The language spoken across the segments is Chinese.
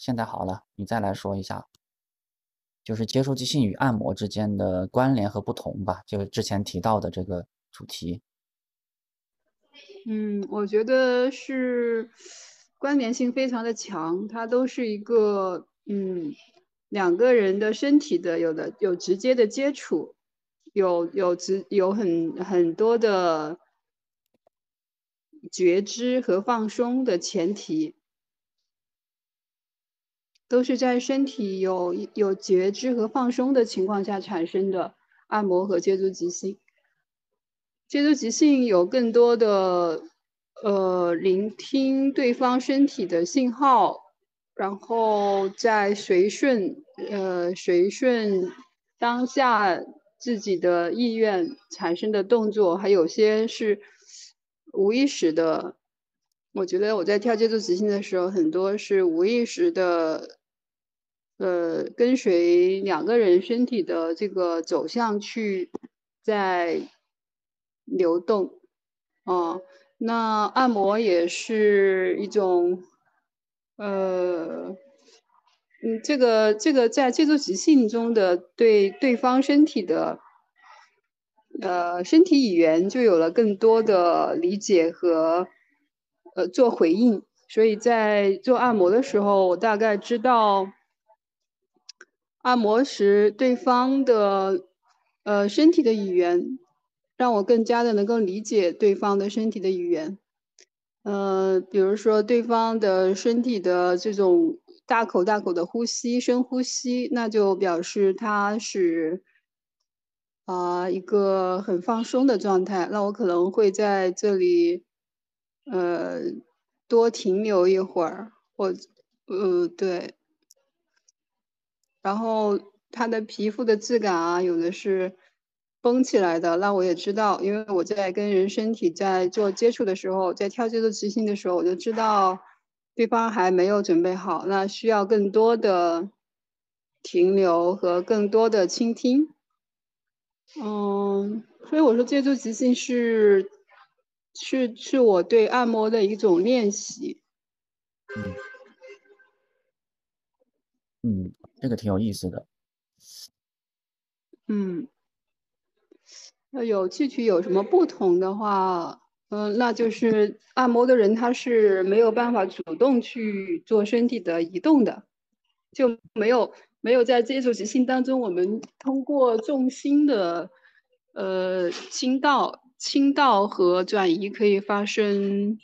现在好了，你再来说一下，就是接触即兴与按摩之间的关联和不同吧，就是之前提到的这个主题。嗯，我觉得是关联性非常的强，它都是一个嗯两个人的身体的有的有直接的接触，有有直有很很多的觉知和放松的前提，都是在身体有有觉知和放松的情况下产生的按摩和接触即兴。接触即兴有更多的，呃，聆听对方身体的信号，然后再随顺，呃，随顺当下自己的意愿产生的动作，还有些是无意识的。我觉得我在跳接触即兴的时候，很多是无意识的，呃，跟随两个人身体的这个走向去在。流动，哦，那按摩也是一种，呃，嗯，这个这个在接触即兴中的对对方身体的，呃，身体语言就有了更多的理解和，呃，做回应。所以在做按摩的时候，我大概知道，按摩时对方的，呃，身体的语言。让我更加的能够理解对方的身体的语言，呃，比如说对方的身体的这种大口大口的呼吸、深呼吸，那就表示他是啊一个很放松的状态。那我可能会在这里呃多停留一会儿，或呃对，然后他的皮肤的质感啊，有的是。绷起来的，那我也知道，因为我在跟人身体在做接触的时候，在跳这个执行的时候，我就知道对方还没有准备好，那需要更多的停留和更多的倾听。嗯，所以我说接触即兴是是是我对按摩的一种练习。嗯，嗯，这个挺有意思的。嗯。那有具体有什么不同的话，嗯，那就是按摩的人他是没有办法主动去做身体的移动的，就没有没有在接触执行当中，我们通过重心的呃倾倒、倾倒和转移可以发生，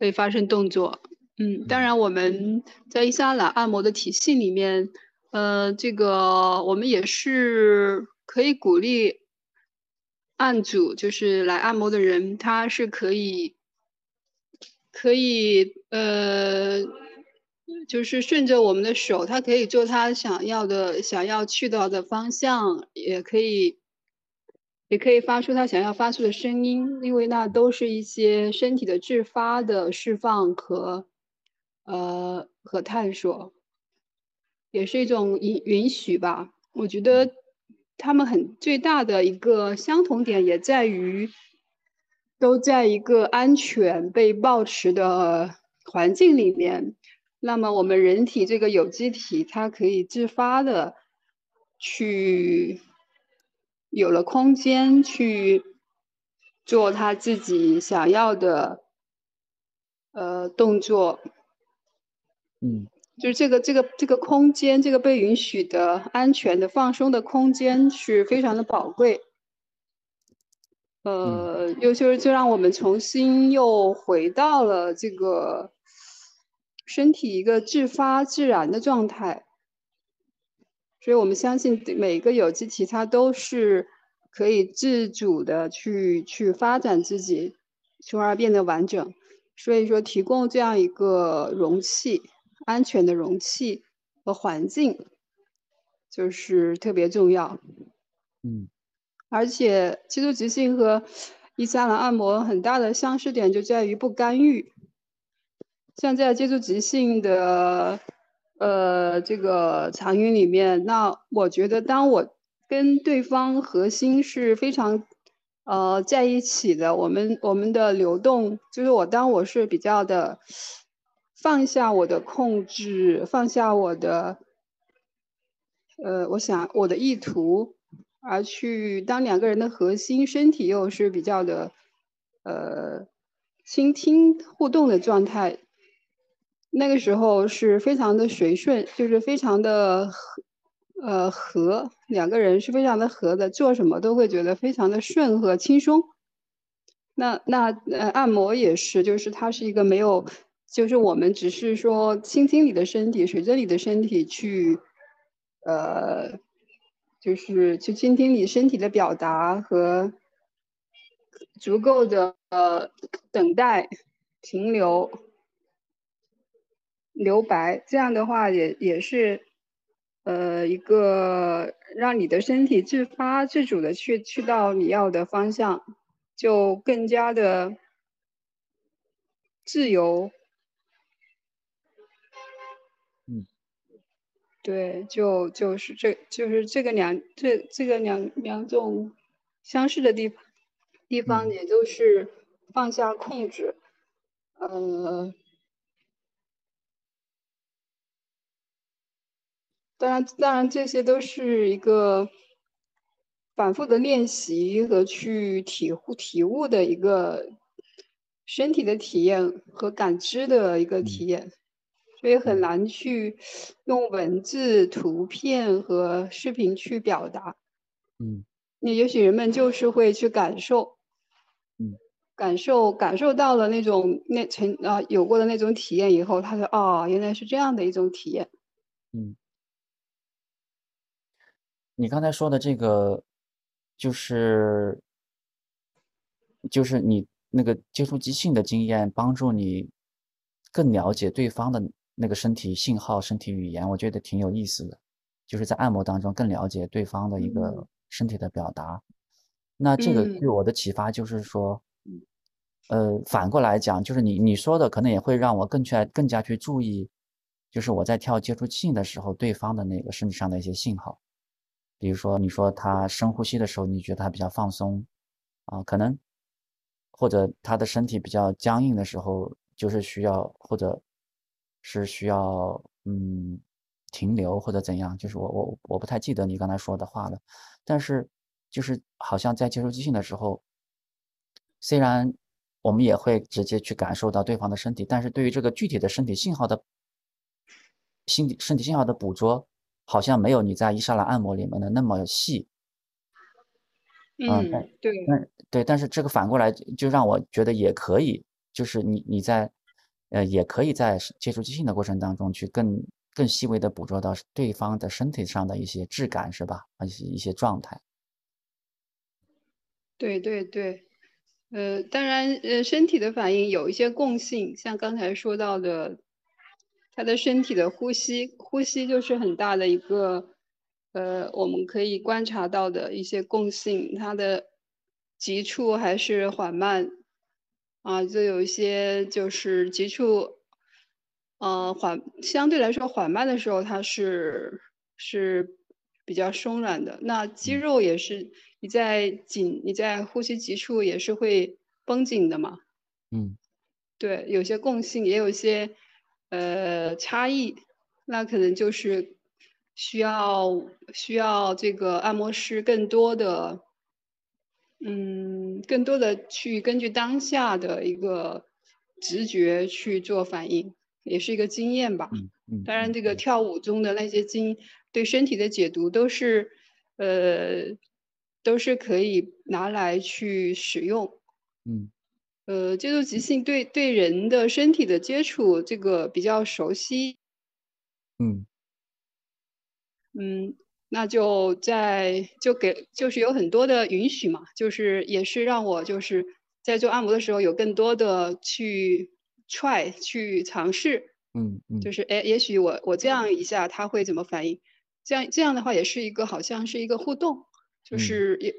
可以发生动作。嗯，当然我们在伊莎兰按摩的体系里面，呃，这个我们也是可以鼓励。按主就是来按摩的人，他是可以，可以呃，就是顺着我们的手，他可以做他想要的、想要去到的方向，也可以，也可以发出他想要发出的声音，因为那都是一些身体的自发的释放和呃和探索，也是一种允允许吧。我觉得。他们很最大的一个相同点也在于，都在一个安全被保持的环境里面。那么我们人体这个有机体，它可以自发的去有了空间去做他自己想要的呃动作。嗯。就是这个这个这个空间，这个被允许的安全的放松的空间是非常的宝贵。呃，又就是就让我们重新又回到了这个身体一个自发自然的状态。所以我们相信每个有机体它都是可以自主的去去发展自己，从而变得完整。所以说，提供这样一个容器。安全的容器和环境就是特别重要。嗯，而且接触即兴和伊斯兰按摩很大的相似点就在于不干预。像在接触即兴的呃这个场景里面，那我觉得当我跟对方核心是非常呃在一起的，我们我们的流动就是我当我是比较的。放下我的控制，放下我的，呃，我想我的意图，而去当两个人的核心身体又是比较的，呃，倾听互动的状态，那个时候是非常的随顺，就是非常的和，呃，和两个人是非常的和的，做什么都会觉得非常的顺和轻松。那那呃，按摩也是，就是它是一个没有，就是我们只是说倾听你的身体，随着你的身体去，呃，就是去倾听你身体的表达和足够的呃等待、停留、留白，这样的话也也是，呃，一个让你的身体自发自主的去去到你要的方向。就更加的自由，嗯，对，就就是这就是这个两这这个两两种相似的地方地方，也就是放下控制，呃，当然当然这些都是一个。反复的练习和去体悟体悟的一个身体的体验和感知的一个体验，所以很难去用文字、图片和视频去表达。嗯，那也许人们就是会去感受，嗯，感受感受到了那种那曾啊有过的那种体验以后，他说：“哦，原来是这样的一种体验。”嗯，你刚才说的这个。就是，就是你那个接触即兴的经验，帮助你更了解对方的那个身体信号、身体语言，我觉得挺有意思的。就是在按摩当中更了解对方的一个身体的表达。那这个对我的启发就是说，呃，反过来讲，就是你你说的可能也会让我更去更加去注意，就是我在跳接触性的时候，对方的那个身体上的一些信号。比如说，你说他深呼吸的时候，你觉得他比较放松，啊，可能或者他的身体比较僵硬的时候，就是需要或者是需要嗯停留或者怎样，就是我我我不太记得你刚才说的话了，但是就是好像在接受即兴的时候，虽然我们也会直接去感受到对方的身体，但是对于这个具体的身体信号的心体身体信号的捕捉。好像没有你在伊莎兰按摩里面的那么细，嗯，对，嗯，对，但是这个反过来就让我觉得也可以，就是你你在，呃，也可以在接触即兴的过程当中去更更细微的捕捉到对方的身体上的一些质感，是吧？一些一些状态。对对对，呃，当然，呃，身体的反应有一些共性，像刚才说到的。他的身体的呼吸，呼吸就是很大的一个，呃，我们可以观察到的一些共性。他的急促还是缓慢，啊，就有一些就是急促，呃，缓相对来说缓慢的时候，它是是比较松软的。那肌肉也是你在紧，你在呼吸急促也是会绷紧的嘛？嗯，对，有些共性，也有一些。呃，差异，那可能就是需要需要这个按摩师更多的，嗯，更多的去根据当下的一个直觉去做反应，也是一个经验吧。当然，这个跳舞中的那些经对身体的解读都是，呃，都是可以拿来去使用。嗯。呃，接触即兴对对人的身体的接触，这个比较熟悉。嗯，嗯，那就在就给就是有很多的允许嘛，就是也是让我就是在做按摩的时候有更多的去 try 去尝试。嗯嗯，就是哎，也许我我这样一下他会怎么反应？这样这样的话也是一个好像是一个互动，就是也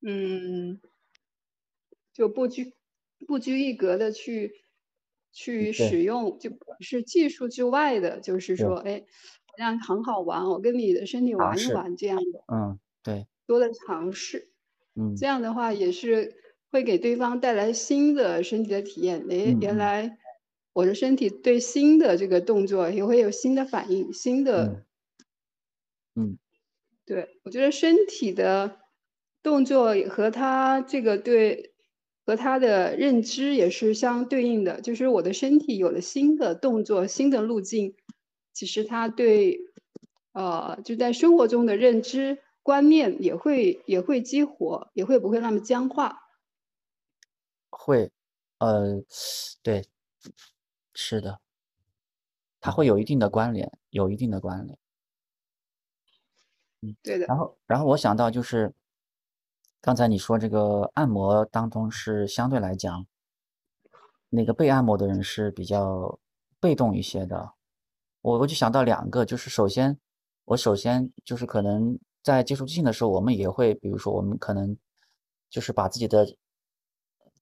嗯，就不拘。不拘一格的去去使用，就不是技术之外的，就是说，哎，这样很好玩，我跟你的身体玩一玩这样的。嗯，对，多的尝试，嗯，这样的话也是会给对方带来新的身体的体验。哎，原来我的身体对新的这个动作也会有新的反应，新的。嗯。对，我觉得身体的动作和他这个对和他的认知也是相对应的，就是我的身体有了新的动作、新的路径，其实他对，呃，就在生活中的认知观念也会也会激活，也会不会那么僵化。会，呃，对，是的，它会有一定的关联，有一定的关联。嗯，对的。然后，然后我想到就是，刚才你说这个按摩当中是相对来讲，那个被按摩的人是比较被动一些的。我我就想到两个，就是首先，我首先就是可能在接触性的时候，我们也会，比如说我们可能就是把自己的，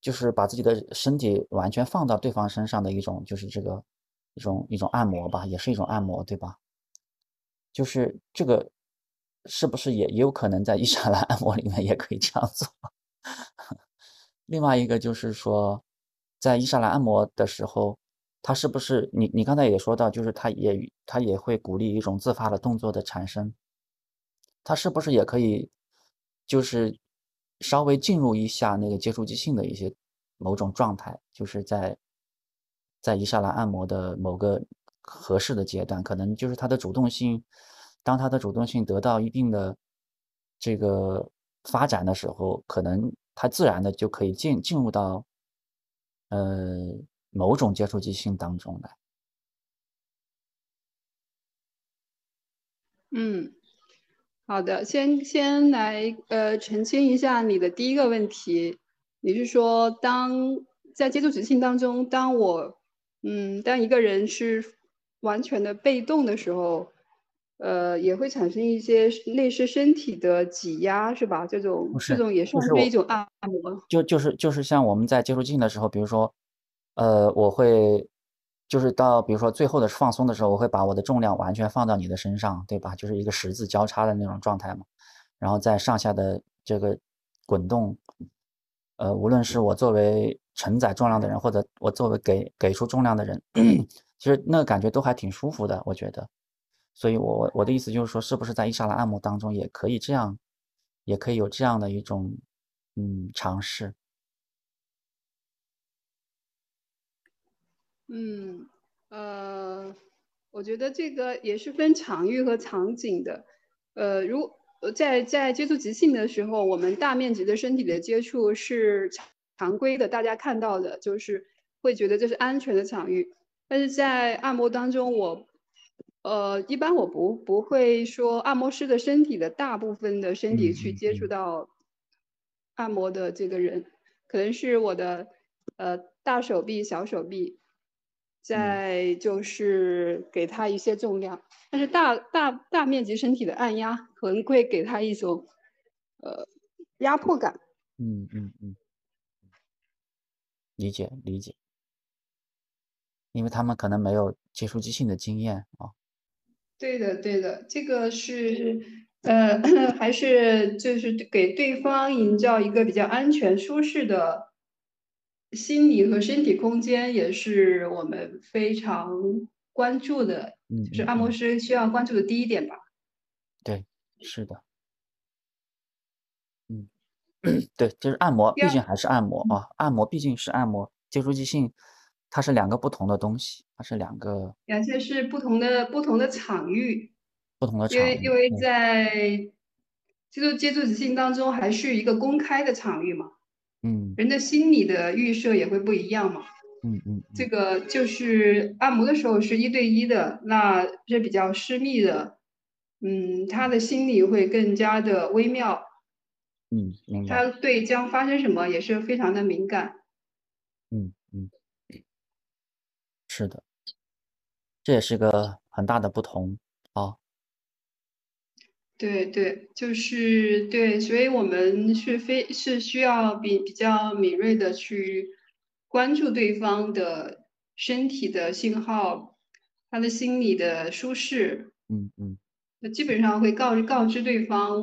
就是把自己的身体完全放到对方身上的一种，就是这个一种一种按摩吧，也是一种按摩，对吧？就是这个。是不是也也有可能在伊莎兰按摩里面也可以这样做？另外一个就是说，在伊莎兰按摩的时候，他是不是你你刚才也说到，就是他也他也会鼓励一种自发的动作的产生，他是不是也可以就是稍微进入一下那个接触即兴的一些某种状态，就是在在伊莎兰按摩的某个合适的阶段，可能就是他的主动性。当他的主动性得到一定的这个发展的时候，可能他自然的就可以进进入到呃某种接触即兴当中来。嗯，好的，先先来呃澄清一下你的第一个问题，你是说当在接触即兴当中，当我嗯当一个人是完全的被动的时候。呃，也会产生一些类似身体的挤压，是吧？这种这种也算是一种按摩。就就是就是像我们在接触镜的时候，比如说，呃，我会就是到比如说最后的放松的时候，我会把我的重量完全放到你的身上，对吧？就是一个十字交叉的那种状态嘛。然后在上下的这个滚动，呃，无论是我作为承载重量的人，或者我作为给给出重量的人，其实那个感觉都还挺舒服的，我觉得。所以，我我的意思就是说，是不是在伊莎兰按摩当中也可以这样，也可以有这样的一种嗯尝试？嗯，呃，我觉得这个也是分场域和场景的。呃，如在在接触即兴的时候，我们大面积的身体的接触是常规的，大家看到的就是会觉得这是安全的场域。但是在按摩当中，我。呃，一般我不不会说按摩师的身体的大部分的身体去接触到按摩的这个人，可能是我的呃大手臂、小手臂，再就是给他一些重量，但是大大大面积身体的按压可能会给他一种呃压迫感。嗯嗯嗯，理解理解，因为他们可能没有接触即兴的经验啊。对的，对的，这个是，呃，还是就是给对方营造一个比较安全、舒适的心理和身体空间，也是我们非常关注的，就是按摩师需要关注的第一点吧。对，是的。嗯，对，就是按摩，毕竟还是按摩啊，按摩毕竟是按摩，接触即兴。它是两个不同的东西，它是两个，而且是不同的不同的场域，不同的场域。因为因为在接触接触即兴当中，还是一个公开的场域嘛，嗯，人的心理的预设也会不一样嘛，嗯嗯，这个就是按摩的时候是一对一的，那是比较私密的，嗯，他的心理会更加的微妙，嗯，他对将发生什么也是非常的敏感，嗯嗯。是的，这也是个很大的不同啊。对对，就是对，所以我们是非是需要比比较敏锐的去关注对方的身体的信号，他的心理的舒适。嗯嗯。那基本上会告告知对方，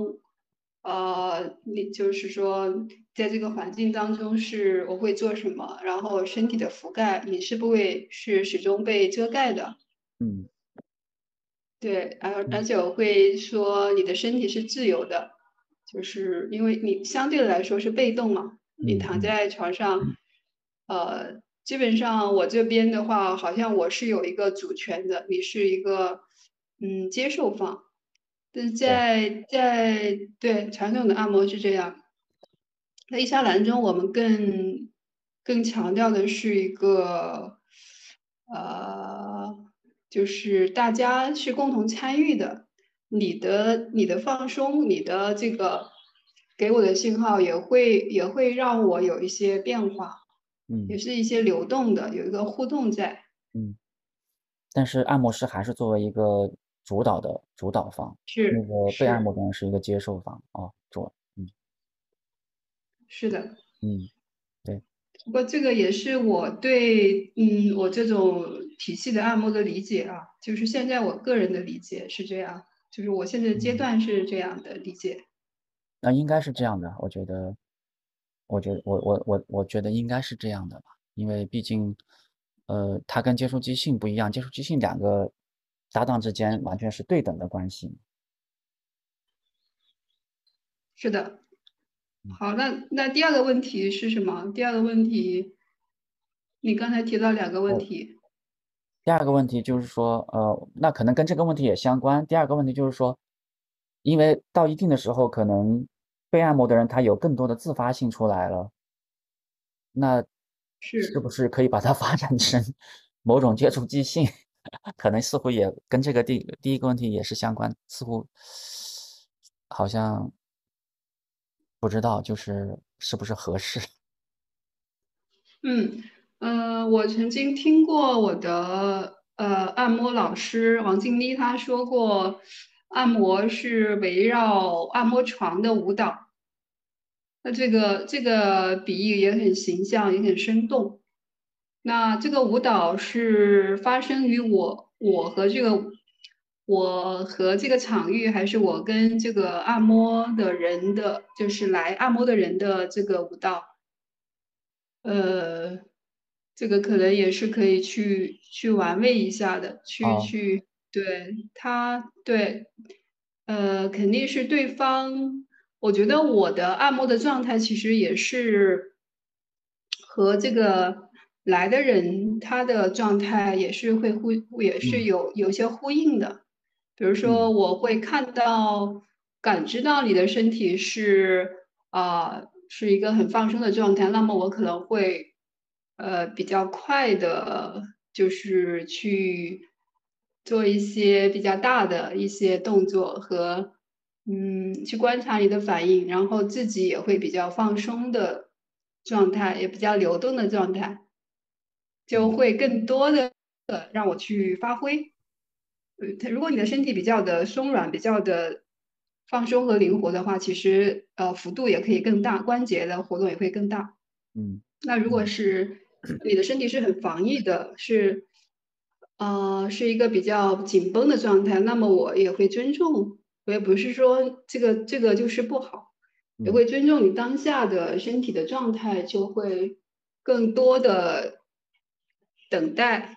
呃，你就是说，在这个环境当中是我会做什么，然后身体的覆盖、隐私部位是始终被遮盖的。嗯对，而而嗯。且我会说你的身体是自由的，就是因为你相对来说是被动嘛，你躺在。床上，呃，基本上我这边的话，好像我是有一个主权的，你是一个嗯接受方，但是，在在对传统的按摩是这样，在伊莎兰中，我们更更强调的是一个，呃，就是大家是共同参与的，你的你的放松，你的这个给我的信号也会也会让我有一些变化，嗯也嗯是一些流动的，有一个互动在。嗯。但是按摩师还是作为一个主导的主导方，是那个被按摩是的人是一个接受方，啊，主嗯是的。嗯，对，不过这个也是我对嗯我这种体系的按摩的理解啊，就是现在我个人的理解是这样，就是我现在的阶嗯，段是这样的理解。那应该是这样的，我觉得，我觉得我我我我觉得应该是这样的吧，因为毕竟，呃，它跟接触即兴不一样，接触即兴两个搭档之间完全是对等的关系，是的，嗯，好，那那第二个问题是什么？第二个问题，你刚才提到两个问哦，题，第二个问题就是说，呃，那可能跟这个问题也相关。第二个问题就是说，因为到一定的时候，可能被按摩的人他有更多的自发性出来了，那是是，不是可以把它 发展成某种接触即兴？可能似乎也跟这个第第一个问题也是相关，似乎好像不知道，就是是不是合适？嗯，呃，我曾经听过我的呃按摩老师王静妮她说过，按摩是围绕按摩床的舞蹈。那这个这个比喻也很形象，也很生动。那这个舞蹈是发生于我我和这个我和这个场域，还是我跟这个按摩的人的，就是来按摩的人的这个舞蹈？呃，这个可能也是可以去去玩味一下的，去哦，去对他对，呃，肯定是对方。我觉得我的按摩的状态其实也是和这个来的人他的状态也是会呼，也是嗯有有些呼应的。比如说，嗯我会看到、感知到你的身体是啊、是一个很放松的状态，那么我可能会呃比较快的，就是去做一些比较大的一些动作和嗯去观察你的反应，然后自己也会比较放松的状态，也比较流动的状态，就嗯会更多的让我去发挥。呃，它如果你的身体比较的松软，比较的放松和灵活的话，其实，呃，幅度也可以更大，关节的活动也会更大。嗯那如果嗯是你的身体是很防疫的，是，呃，是一个比较紧绷的状态，那么我也会尊重，我也不是说这个这个就是不好，也嗯。会尊重你当下的身体的状态，就会更多的等待，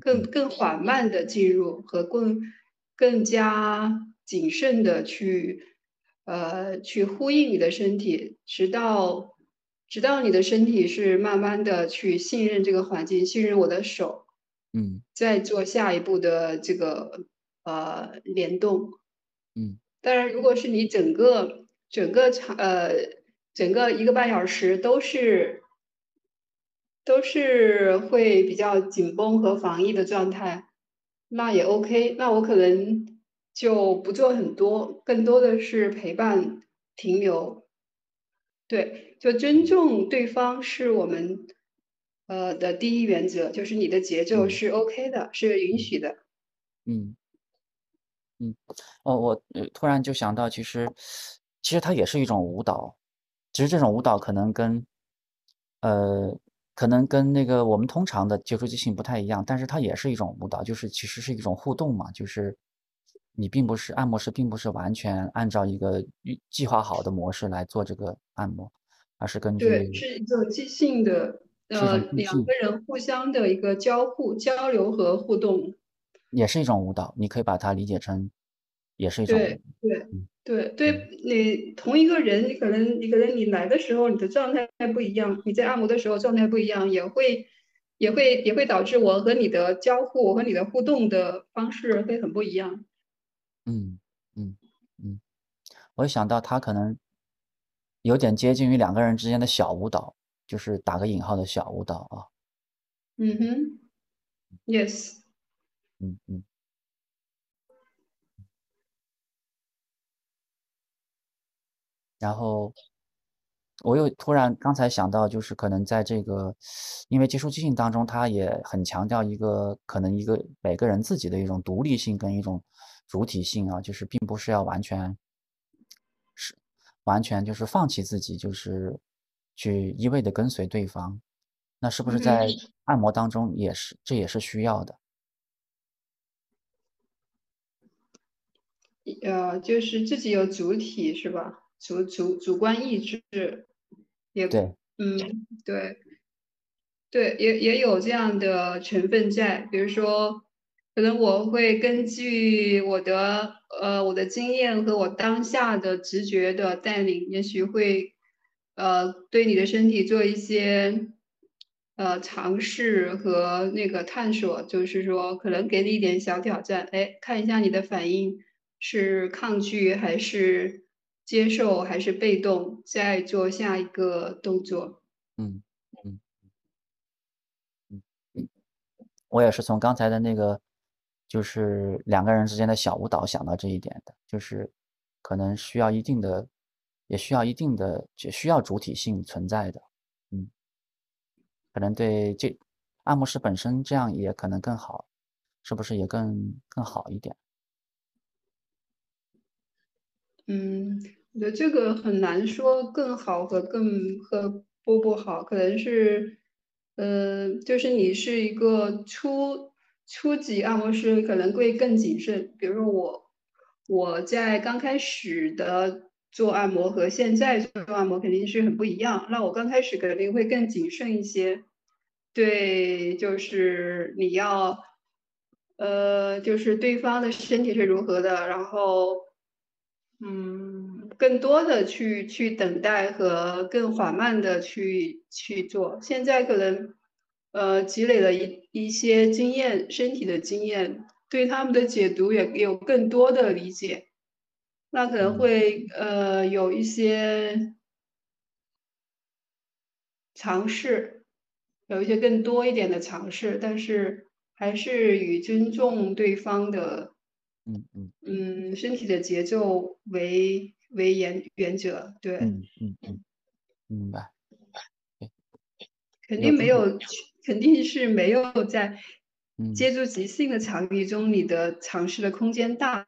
更嗯。更更缓慢的进入和更更加谨慎的去呃去呼应你的身体，直到直到你的身体是慢慢的去信任这个环境，信任我的手，嗯再做下一步的这个呃联动。嗯当然，如果是你整个整个场呃整个一个半小时都是都是会比较紧绷和防疫的状态，那也 OK。那我可能就不做很多，更多的是陪伴停留。对，就尊重对方是我们呃的第一原则，就是你的节奏嗯是 OK 的，是允嗯许的。嗯。嗯，哦，我呃突然就想到，其实其实它也是一种舞蹈，只是这种舞蹈可能跟呃可能跟那个我们通常的接触即兴不太一样，但是它也是一种舞蹈，就是其实是一种互动嘛，就是你并不是按摩师，并不是完全按照一个预计划好的模式来做这个按摩，而是根据对，是一个即兴的，呃，两个人互相的一个交互、交流和互动。也是一种舞蹈，你可以把它理解成也是一种对对对，你同一个人，你可能你可能你来的时候你的状态不一样，你在按摩的时候状态不一样，也会也会也会导致我和你的交互，我和你的互动的方式会很不一样。嗯嗯嗯，我想到他可能有点接近于两个人之间的小舞蹈，就是打个引号的小舞蹈啊，嗯哼，yes，嗯嗯。然后我又突然刚才想到，就是可能在这个，因为接触即兴当中，他也很强调一个可能一个每个人自己的一种独立性跟一种主体性啊，就是并不是要完全是完全就是放弃自己，就是去一味的跟随对方。那是不是。在按摩当中也是，这也是需要的？呃，就是自己有主体是吧？主主主观意志，也对，嗯，对对，也也有这样的成分在。比如说，可能我会根据我的呃我的经验和我当下的直觉的带领，也许会呃对你的身体做一些呃尝试和那个探索，就是说可能给你一点小挑战，哎，看一下你的反应。是抗拒还是接受还是被动，再做下一个动作。嗯嗯嗯。我也是从刚才的那个，就是两个人之间的小舞蹈想到这一点的，就是可能需要一定的，也需要一定的，也需要主体性存在的，嗯，可能对这按摩师本身这样也可能更好，是不是也更更好一点？嗯，我觉得这个很难说更好和更和不不好，可能是，呃，就是你是一个初初级按摩师，可能会更谨慎。比如说我，我在刚开始的做按摩和现在做按摩肯定是很不一样。那我刚开始肯定会更谨慎一些，对，就是你要，呃，就是对方的身体是如何的，然后。嗯，更多的去去等待和更缓慢的去去做。现在可能，呃，积累了一一些经验，身体的经验，对他们的解读也有更多的理解。那可能嗯会呃有一些尝试，有一些更多一点的尝试，但是还是以尊重对方的。嗯嗯嗯，身体的节奏为为原原则，对，嗯嗯嗯，明白。对，肯定没有，肯定是没有在嗯接触即兴的场地中，你的尝试的空间大，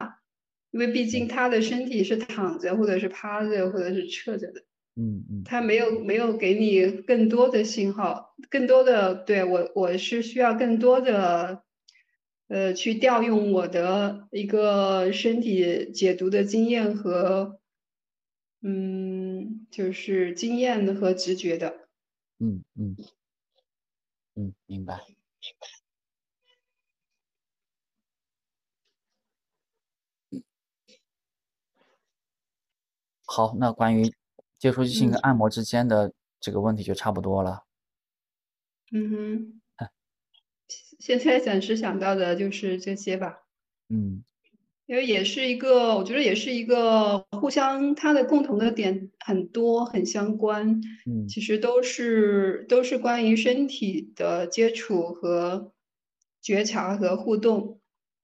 因为毕竟嗯他的身体是躺着，或者是趴着，或者是侧着的，嗯嗯他没有没有给你更多的信号，更多的，对，我我是需要更多的。呃，去调用我的一个身体解读的经验和，嗯，就是经验和直觉的。嗯嗯嗯，明白。好，那关于接触即兴嗯跟按摩之间的这个问题就差不多了。嗯哼，现在暂时想到的就是这些吧。嗯因为也是一个，我觉得也是一个互相，它的共同的点很多，很相关。嗯其实都是都是关于身体的接触和觉察和互动。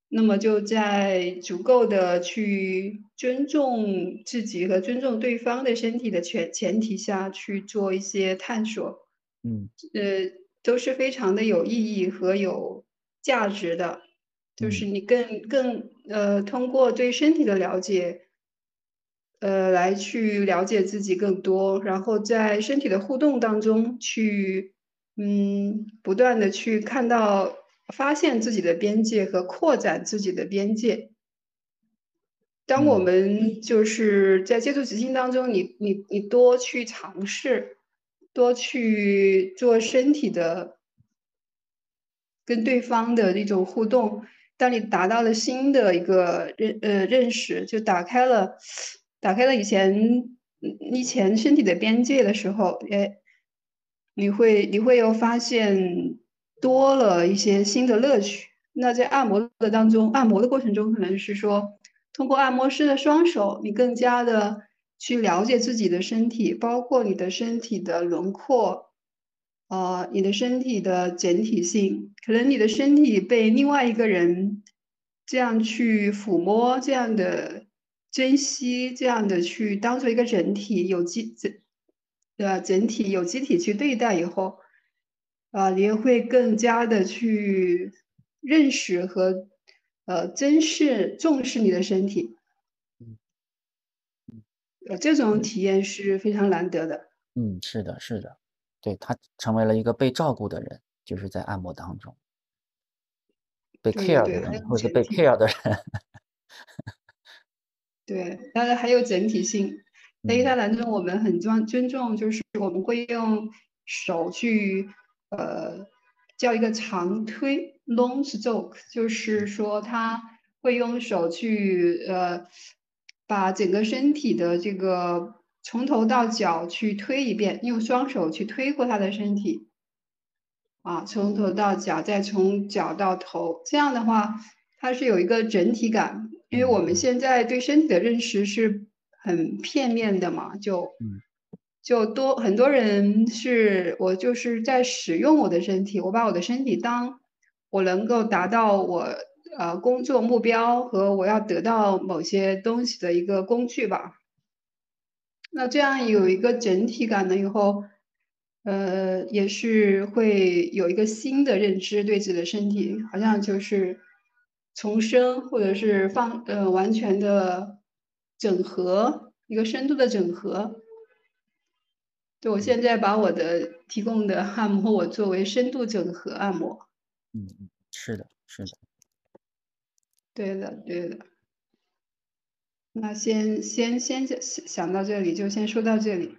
那么就在足够的去尊重自己和尊重对方的身体的前前提下去做一些探索，嗯呃，都是非常的有意义和有价值的。就是嗯你更更呃，通过对身体的了解，呃，来去了解自己更多，然后在身体的互动当中去，嗯，不断的去看到、发现自己的边界和扩展自己的边界。当我嗯。们就是在接触即兴当中，你你你多去尝试，多去做身体的跟对方的一种互动，当你达到了新的一个认呃，认识，就打开了打开了以前嗯，以前身体的边界的时候，诶，你会你会又发现多了一些新的乐趣。那在按摩的当中按摩的过程中可能是说，通过按摩师的双手，你更加的去了解自己的身体，包括你的身体的轮廓，呃，你的身体的整体性。可能你的身体被另外一个人这样去抚摸，这样的珍惜，这样的去当做一个整体，有机整呃，整体有机体去对待以后，啊，你也会更加的去认识和，呃，珍视重视你的身体。呃，这种。体验是非常难得的。嗯，是的是的。对，他成为了一个被照顾的人，就是在按摩当中。被 care 的人，或者是被。care 的人。对，当然还有整体性。在瑜伽嗯。当中我们很尊尊重，就是我们会用手去，呃，叫一个长推 long stroke，就是嗯。说他会用手去，呃，把整个身体的这个从头到脚去推一遍，用双手去推过他的身体。啊，从头到脚，再从脚到头，这样的话它是有一个整体感。因为我们。现在对身体的认识是很片面的嘛，就嗯。就多很多人是我就是在使用我的身体，我把我的身体当我能够达到我，呃，工作目标和我要得到某些东西的一个工具吧。那这样有一个整体感了以后，呃，也是会有一个新的认知，对自己的身体，好像就是重生或者是放呃，完全的整合，一个深度的整合。对，我嗯。现在把我的提供的按摩，我作为深度整合按摩。嗯嗯，是的是的。对的对的。那先先先想想到这里，就先说到这里。